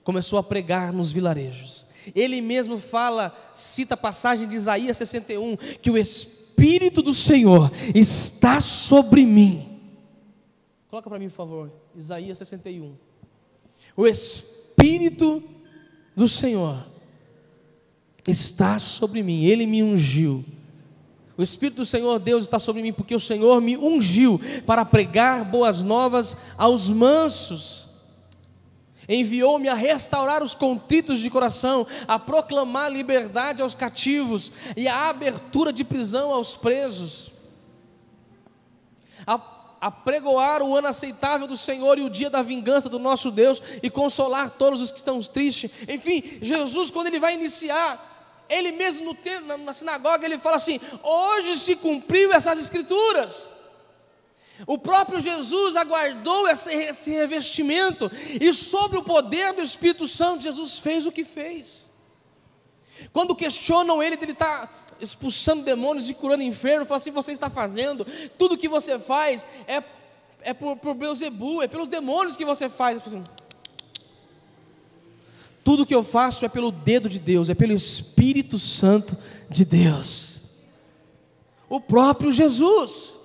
começou a pregar nos vilarejos. Ele mesmo fala, cita a passagem de Isaías 61, que o Espírito do Senhor está sobre mim. Coloca para mim, por favor, Isaías 61. O Espírito do Senhor está sobre mim, Ele me ungiu. O Espírito do Senhor Deus está sobre mim, porque o Senhor me ungiu para pregar boas novas aos mansos Enviou-me a restaurar os contritos de coração, a proclamar liberdade aos cativos e a abertura de prisão aos presos, a, a pregoar o ano aceitável do Senhor e o dia da vingança do nosso Deus e consolar todos os que estão tristes. Enfim, Jesus, quando ele vai iniciar, ele mesmo no templo, na, na sinagoga, ele fala assim: hoje se cumpriu essas escrituras. O próprio Jesus aguardou esse, revestimento, e sobre o poder do Espírito Santo, Jesus fez o que fez. Quando questionam ele, ele está expulsando demônios e curando enfermos, fala assim: você está fazendo, tudo que você faz é, é por, por Beuzebu, é pelos demônios que você faz. Assim, tudo que eu faço é pelo dedo de Deus, é pelo Espírito Santo de Deus. O próprio Jesus.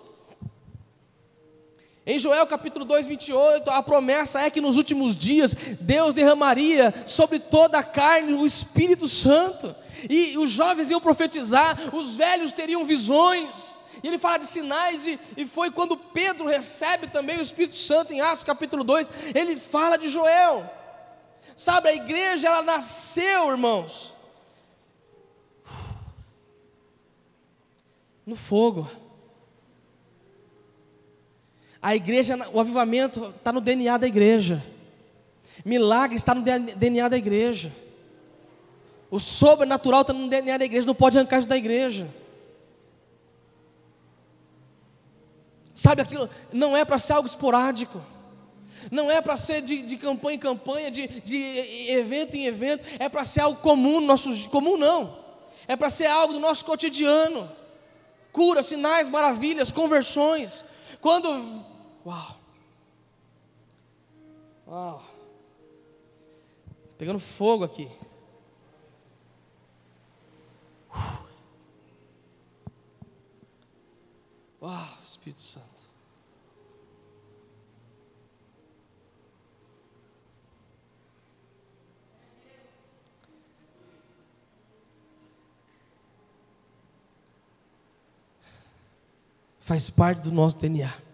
Em Joel capítulo 2, 28, a promessa é que nos últimos dias Deus derramaria sobre toda a carne o Espírito Santo, e os jovens iam profetizar, os velhos teriam visões, e ele fala de sinais, e, e foi quando Pedro recebe também o Espírito Santo em Atos capítulo 2, ele fala de Joel. Sabe, a igreja ela nasceu, irmãos, no fogo. A igreja, o avivamento está no DNA da igreja. Milagre está no DNA da igreja. O sobrenatural está no DNA da igreja, não pode arrancar isso da igreja. Sabe aquilo? Não é para ser algo esporádico. Não é para ser de, de, campanha em campanha, de, de evento em evento. É para ser algo comum, nosso, comum não. É para ser algo do nosso cotidiano. Cura, sinais, maravilhas, conversões. Quando Uau! Uau! Pegando fogo aqui. Uau, Espírito Santo. Faz parte do nosso DNA.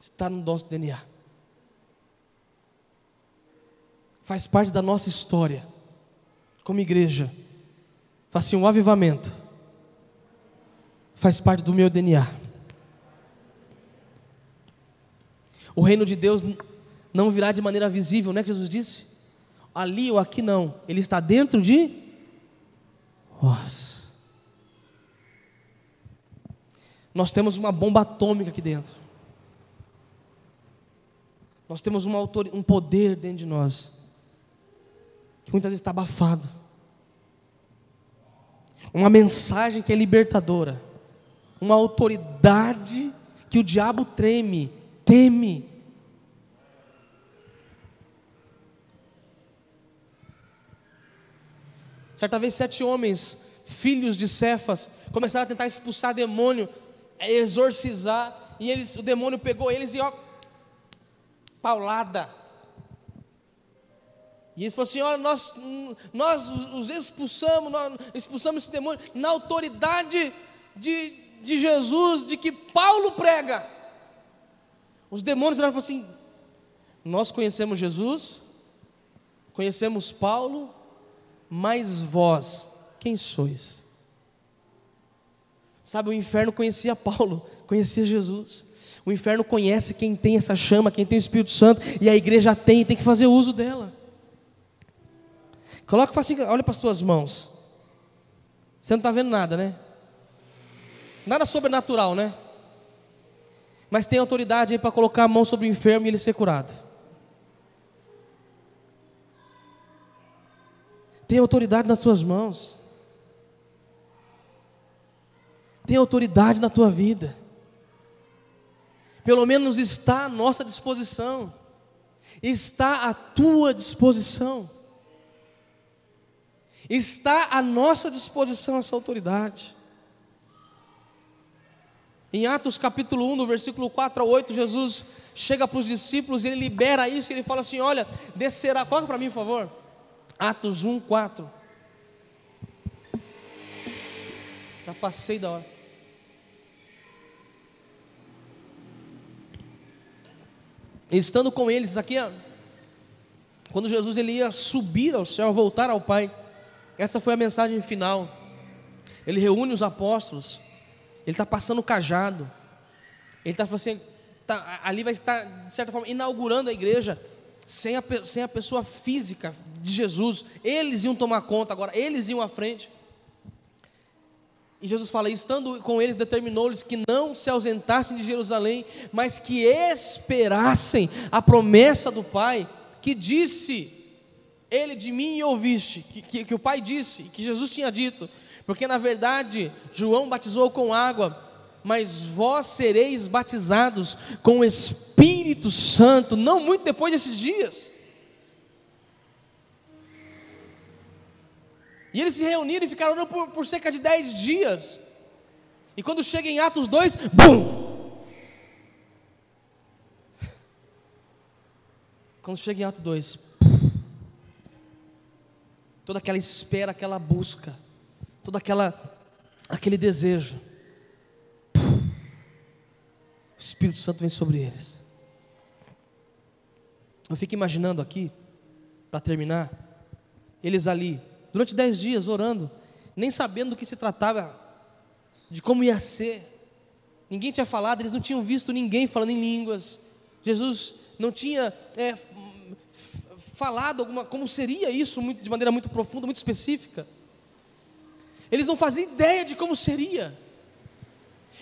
Está no nosso DNA. Faz parte da nossa história, como igreja. Faz assim, um avivamento. Faz parte do meu DNA. O reino de Deus não virá de maneira visível, não é que Jesus disse? Ali ou aqui não, ele está dentro de nós. Nós temos uma bomba atômica aqui dentro. Nós temos uma um poder dentro de nós, que muitas vezes está abafado. Uma mensagem que é libertadora. Uma autoridade que o diabo treme, teme. Certa vez, sete homens, filhos de Cefas, começaram a tentar expulsar demônio, exorcizar, e eles, o demônio pegou eles e ó, paulada. E eles falaram assim: olha, nós, nós os expulsamos, nós expulsamos esse demônio na autoridade de, de Jesus, de que Paulo prega. Os demônios falaram assim: nós conhecemos Jesus, conhecemos Paulo, mas vós, quem sois? Sabe, o inferno conhecia Paulo, *laughs* conhecia Jesus. O inferno conhece quem tem essa chama, quem tem o Espírito Santo, e a igreja tem tem que fazer uso dela. Coloca assim, olha para as suas mãos. Você não está vendo nada, né? Nada sobrenatural, né? Mas tem autoridade aí para colocar a mão sobre o enfermo e ele ser curado. Tem autoridade nas suas mãos. Tem autoridade na tua vida. Pelo menos está à nossa disposição. Está à tua disposição. Está à nossa disposição essa autoridade. Em Atos capítulo 1, no versículo 4 a 8, Jesus chega para os discípulos ele libera isso, ele fala assim: Olha, descerá, coloca para mim, por favor. Atos 1, 4. Já passei da hora. Estando com eles, aqui, quando Jesus ele ia subir ao céu, voltar ao Pai, essa foi a mensagem final. Ele reúne os apóstolos, ele está passando o cajado, ele está assim, tá, ali vai estar, de certa forma, inaugurando a igreja, sem a, sem a pessoa física de Jesus. Eles iam tomar conta agora, eles iam à frente. E Jesus fala: estando com eles, determinou-lhes que não se ausentassem de Jerusalém, mas que esperassem a promessa do Pai, que disse: ele de mim ouviste, que, que, que o Pai disse, que Jesus tinha dito, porque na verdade João batizou com água, mas vós sereis batizados com o Espírito Santo, não muito depois desses dias. E eles se reuniram e ficaram orando por, por cerca de dez dias. E quando chega em Atos 2, BUM! *laughs* Quando chega em Atos 2, toda aquela espera, aquela busca, todo aquela, aquele desejo. O Espírito Santo vem sobre eles. Eu fico imaginando aqui, para terminar, eles ali, durante dez dias orando, nem sabendo do que se tratava, de como ia ser. Ninguém tinha falado, eles não tinham visto ninguém falando em línguas. Jesus não tinha é, falado alguma, como seria isso muito, de maneira muito profunda, muito específica. Eles não faziam ideia de como seria.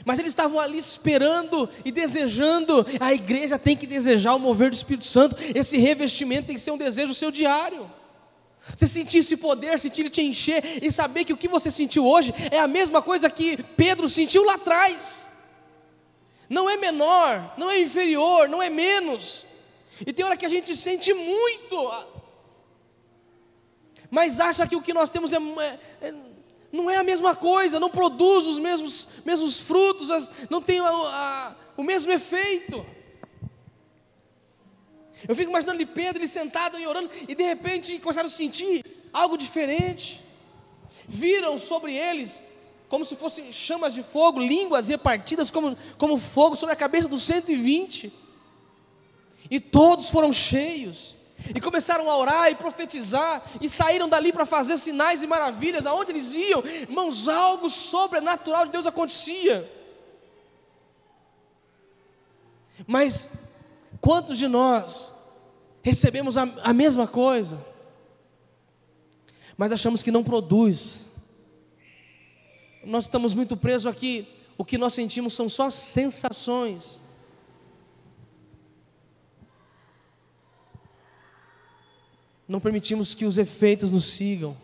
Mas eles estavam ali esperando e desejando. A igreja tem que desejar o mover do Espírito Santo. Esse revestimento tem que ser um desejo seu diário. Você sentir esse poder, sentir ele te encher e saber que o que você sentiu hoje é a mesma coisa que Pedro sentiu lá atrás. Não é menor, não é inferior, não é menos. E tem hora que a gente sente muito, mas acha que o que nós temos é, é, é não é a mesma coisa, não produz os mesmos, mesmos frutos, as, não tem a, a, o mesmo efeito. Eu fico imaginando ali Pedro, ele sentado e orando, e de repente começaram a sentir algo diferente. Viram sobre eles como se fossem chamas de fogo, línguas repartidas como, como fogo sobre a cabeça dos 120. E todos foram cheios. E começaram a orar e profetizar. E saíram dali para fazer sinais e maravilhas. Aonde eles iam, irmãos, algo sobrenatural de Deus acontecia. Mas quantos de nós recebemos a, a mesma coisa, mas achamos que não produz? Nós estamos muito presos aqui. O que nós sentimos são só sensações. não permitimos que os efeitos nos sigam.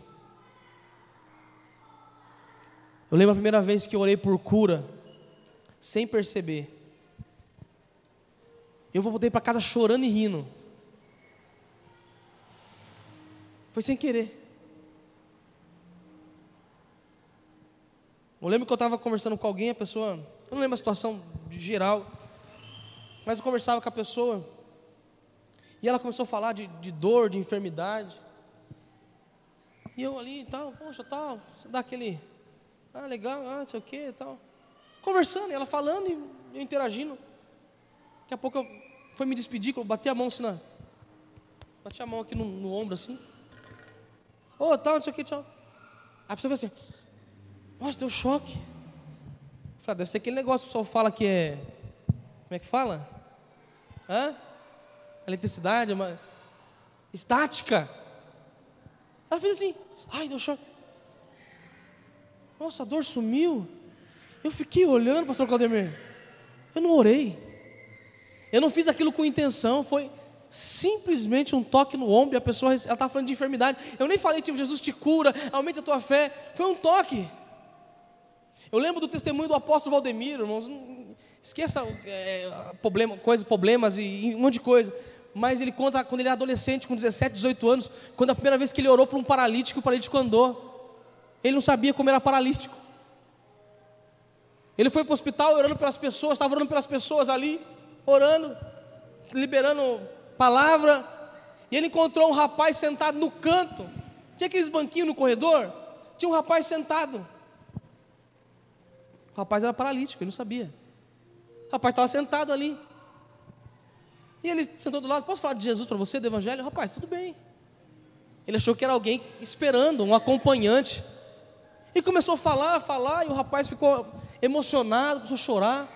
Eu lembro a primeira vez que eu orei por cura, sem perceber. Eu voltei para casa chorando e rindo. Foi sem querer. Eu lembro que eu estava conversando com alguém, a pessoa, eu não lembro a situação geral, mas eu conversava com a pessoa, e ela começou a falar de, de dor, de enfermidade. E eu ali e tal, poxa, tal, você dá aquele, ah, legal, ah, não sei o que e tal. Conversando, ela falando e eu interagindo. Daqui a pouco eu fui me despedir, bati a mão assim na. Bati a mão aqui no, no ombro assim. Ô, oh, tal, não sei o que, tchau. A pessoa fala assim, nossa, deu choque. Eu falei, ah, deve ser aquele negócio que o pessoal fala que é. Como é que fala? Hã? eletricidade, uma estática. Ela fez assim, ai, deu choque. Nossa, a dor sumiu. Eu fiquei olhando, pastor Claudemir. Eu não orei. Eu não fiz aquilo com intenção, foi simplesmente um toque no ombro e a pessoa estava falando de enfermidade. Eu nem falei, tipo, Jesus te cura, aumente a tua fé. Foi um toque. Eu lembro do testemunho do apóstolo Valdemiro, irmãos. Esqueça é, problema, coisa, problemas e, e um monte de coisa. Mas ele conta quando ele era adolescente, com 17, 18 anos, quando a primeira vez que ele orou para um paralítico, o paralítico andou. Ele não sabia como era paralítico. Ele foi para o hospital orando pelas pessoas, estava orando pelas pessoas ali, orando, liberando palavra. E ele encontrou um rapaz sentado no canto. Tinha aqueles banquinhos no corredor? Tinha um rapaz sentado. O rapaz era paralítico, ele não sabia. O rapaz estava sentado ali. E ele sentou do lado, posso falar de Jesus para você, do Evangelho? Rapaz, tudo bem. Ele achou que era alguém esperando, um acompanhante. E começou a falar, a falar, e o rapaz ficou emocionado, começou a chorar.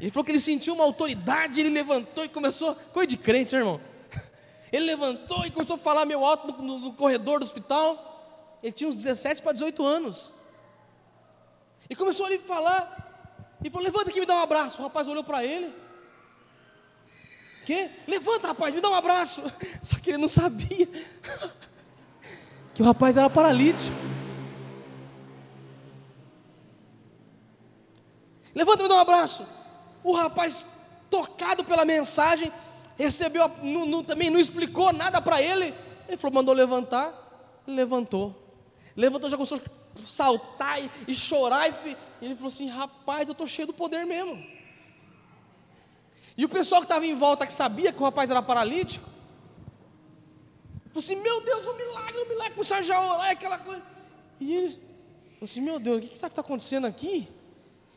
Ele falou que ele sentiu uma autoridade, ele levantou e começou, coisa de crente, né, irmão? *laughs* Ele levantou e começou a falar meio alto no, no, no corredor do hospital. Ele tinha uns 17 para 18 anos. E começou ali a falar. E falou: Levanta aqui, me dá um abraço. O rapaz olhou para ele. Que? Levanta, rapaz, me dá um abraço. *laughs* Só que ele não sabia *laughs* que o rapaz era paralítico. Levanta, me dá um abraço. O rapaz, tocado pela mensagem, recebeu, não, não, também não explicou nada para ele. Ele falou: mandou levantar, levantou. Levantou, já começou saltar e, e chorar. E, e ele falou assim: rapaz, eu estou cheio do poder mesmo. E o pessoal que estava em volta, que sabia que o rapaz era paralítico, falou assim: Meu Deus, um milagre, um milagre, começou a já orar, aquela coisa. E ele falou assim: Meu Deus, o que está tá acontecendo aqui?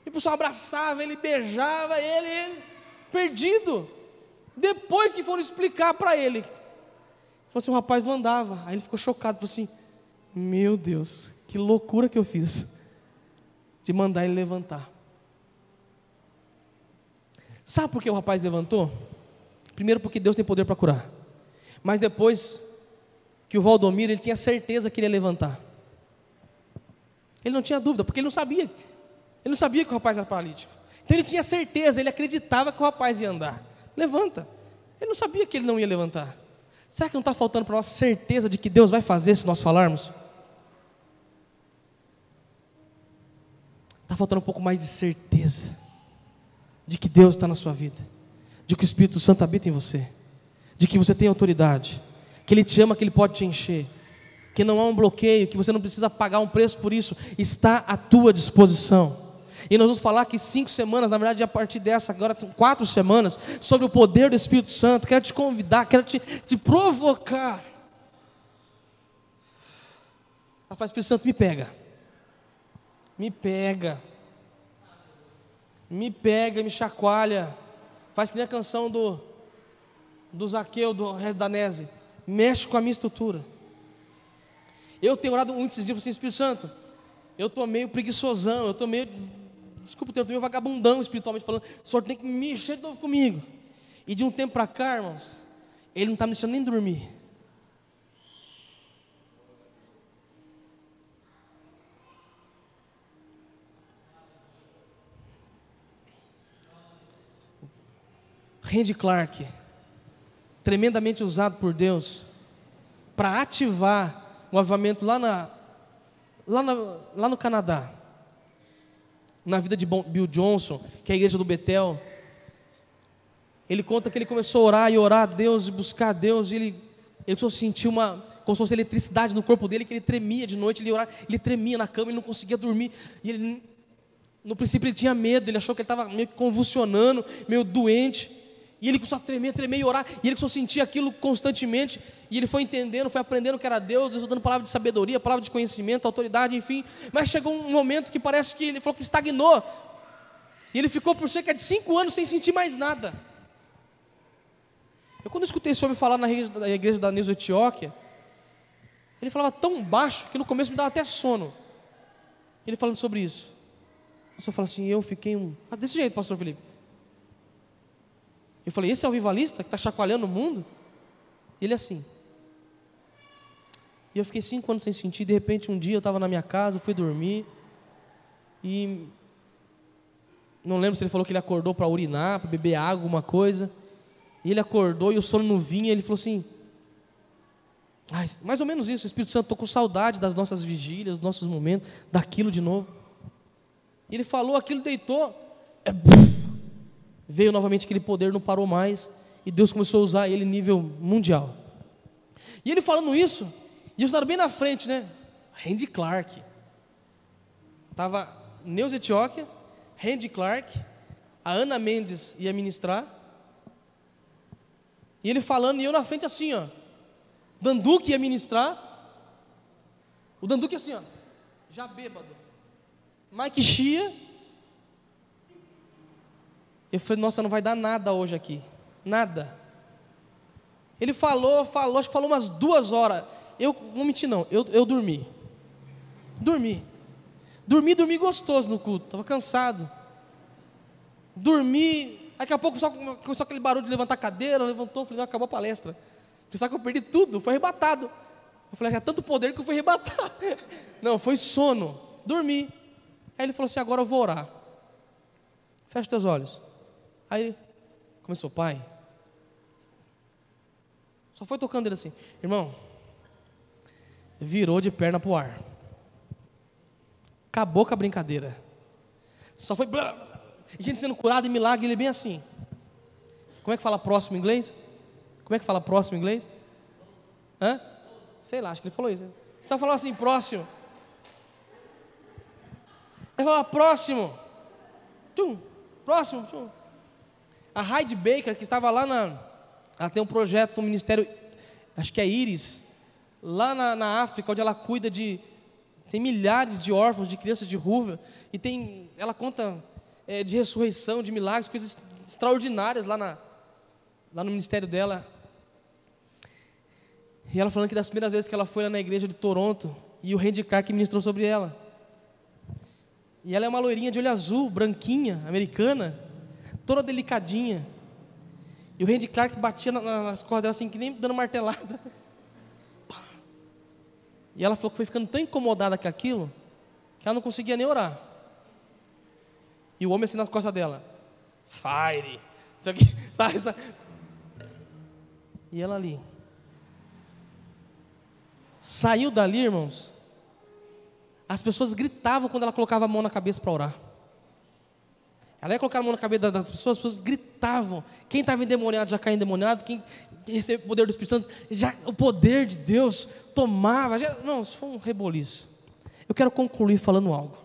E o pessoal abraçava ele, beijava ele, ele perdido. Depois que foram explicar para ele, falou assim: O rapaz não andava. Aí ele ficou chocado, falou assim: Meu Deus, que loucura que eu fiz de mandar ele levantar. Sabe por que o rapaz levantou? Primeiro porque Deus tem poder para curar. Mas depois que o Valdomiro, ele tinha certeza que ele ia levantar. Ele não tinha dúvida, porque ele não sabia. Ele não sabia que o rapaz era paralítico. Então ele tinha certeza, ele acreditava que o rapaz ia andar. Levanta. Ele não sabia que ele não ia levantar. Será que não está faltando para nós certeza de que Deus vai fazer se nós falarmos? Está faltando um pouco mais de certeza de que Deus está na sua vida, de que o Espírito Santo habita em você, de que você tem autoridade, que Ele te ama, que Ele pode te encher, que não há um bloqueio, que você não precisa pagar um preço por isso, está à tua disposição. E nós vamos falar que cinco semanas, na verdade, a partir dessa, agora são quatro semanas, sobre o poder do Espírito Santo. Quero te convidar, quero te, te provocar. A faz Espírito Santo me pega me pega, me pega, me chacoalha, faz que nem a canção do, do Zaqueu, do Danese, mexe com a minha estrutura. Eu tenho orado muito esses dias, assim, Espírito Santo, eu estou meio preguiçosão, eu estou meio, desculpa o tempo, meio vagabundão espiritualmente falando, o Senhor tem que mexer de novo comigo. E de um tempo para cá, irmãos, Ele não está me deixando nem dormir. Randy Clark, tremendamente usado por Deus, para ativar o avivamento lá, na, lá, na, lá no Canadá, na vida de Bill Johnson, que é a igreja do Betel. Ele conta que ele começou a orar e orar a Deus e buscar a Deus, e ele, ele começou a sentir uma, como se fosse eletricidade no corpo dele, que ele tremia de noite, ele, orava, ele tremia na cama, ele não conseguia dormir, e ele, no princípio ele tinha medo, ele achou que ele estava meio convulsionando, meio doente, e ele começou a tremer, tremer e orar. E ele começou a sentir aquilo constantemente. E ele foi entendendo, foi aprendendo que era Deus, Deus dando palavra de sabedoria, palavra de conhecimento, autoridade, enfim. Mas chegou um momento que parece que ele falou que estagnou. E ele ficou por cerca de cinco anos sem sentir mais nada. Eu quando escutei esse homem falar na igreja, da Neuza Etióquia, ele falava tão baixo que no começo me dava até sono. Ele falando sobre isso. Eu só falo assim, eu fiquei um. Ah, desse jeito, pastor Felipe. Eu falei, esse é o vivalista que está chacoalhando o mundo? Ele assim. E eu fiquei cinco anos sem sentir. De repente, um dia eu estava na minha casa, fui dormir. E não lembro se ele falou que ele acordou para urinar, para beber água, alguma coisa. E ele acordou e o sono não vinha. Ele falou assim: ah, mais ou menos isso, Espírito Santo, estou com saudade das nossas vigílias, dos nossos momentos, daquilo de novo. E ele falou, aquilo deitou, é, veio novamente aquele poder, não parou mais, e Deus começou a usar ele nível mundial. E ele falando isso, e eu estava bem na frente, né? Randy Clark. Estava Neus Etioquia, Randy Clark, a Ana Mendes ia ministrar, e ele falando, e eu na frente assim, ó. Danduque ia ministrar. O Danduque assim, ó, já bêbado. Mike Chia. Eu falei, nossa, não vai dar nada hoje aqui. Nada. Ele falou, falou, acho que falou umas duas horas. Eu, não mentir não, eu, eu dormi. Dormi. Dormi, dormi gostoso no culto, estava cansado. Dormi, daqui a pouco só começou aquele barulho de levantar a cadeira, levantou, falei, não, acabou a palestra. Pensava que eu perdi tudo, foi arrebatado. Eu falei, já tanto poder que eu fui arrebatar. *laughs* Não, foi sono, dormi. Aí ele falou assim: agora eu vou orar. Fecha teus olhos. Aí começou, pai. Só foi tocando ele assim, irmão. Virou de perna para o ar. Acabou com a brincadeira. Só foi. Gente sendo curada e milagre, ele bem assim. Como é que fala próximo em inglês? Como é que fala próximo em inglês? Hã? Sei lá, acho que ele falou isso. Só falou assim, próximo. Ele falou, próximo. Tum, próximo. A Heidi Baker, que estava lá na. Ela tem um projeto, um ministério, acho que é Iris, lá na, na África, onde ela cuida de. Tem milhares de órfãos, de crianças de rua, e tem. Ela conta é, de ressurreição, de milagres, coisas extraordinárias lá, na, lá no ministério dela. E ela falando que das primeiras vezes que ela foi lá na igreja de Toronto, e o Randy Clark ministrou sobre ela. E ela é uma loirinha de olho azul, branquinha, americana, toda delicadinha. E o Randy Clark batia nas costas dela assim, que nem dando martelada. E ela falou que foi ficando tão incomodada com aquilo, que ela não conseguia nem orar. E o homem assim nas costas dela. Fire! Isso aqui, *laughs* sabe? E ela ali. Saiu dali, irmãos. As pessoas gritavam quando ela colocava a mão na cabeça para orar. Ela ia colocar a mão na cabeça das pessoas, as pessoas gritavam. Quem estava endemoniado já caiu endemoniado, quem recebeu o poder do Espírito Santo, já o poder de Deus tomava. Já, não, isso foi um reboliço. Eu quero concluir falando algo.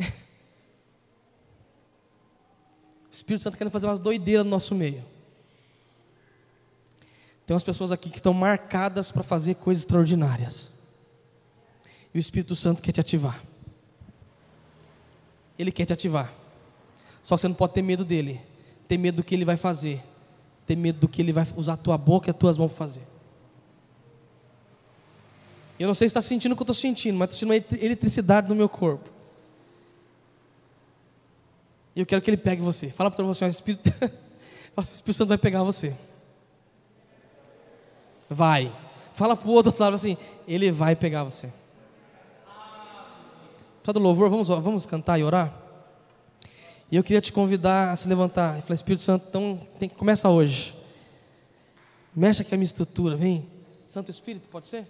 *laughs* O Espírito Santo quer fazer umas doideiras no nosso meio. Tem umas pessoas aqui que estão marcadas para fazer coisas extraordinárias. E o Espírito Santo quer te ativar. Ele quer te ativar. Só que você não pode ter medo dele. Ter medo do que ele vai fazer. Ter medo do que ele vai usar a tua boca e as tuas mãos para fazer. Eu não sei se está sentindo o que eu estou sentindo, mas estou sentindo uma eletricidade no meu corpo. E eu quero que ele pegue você. Fala para você, o Espírito, *laughs* o Espírito Santo vai pegar você. Vai. Fala para o outro lado assim, ele vai pegar você. Só do louvor, vamos, vamos cantar e orar? E eu queria te convidar a se levantar. E falar, Espírito Santo, então tem, começa hoje. Mexe aqui a minha estrutura, vem. Santo Espírito, pode ser?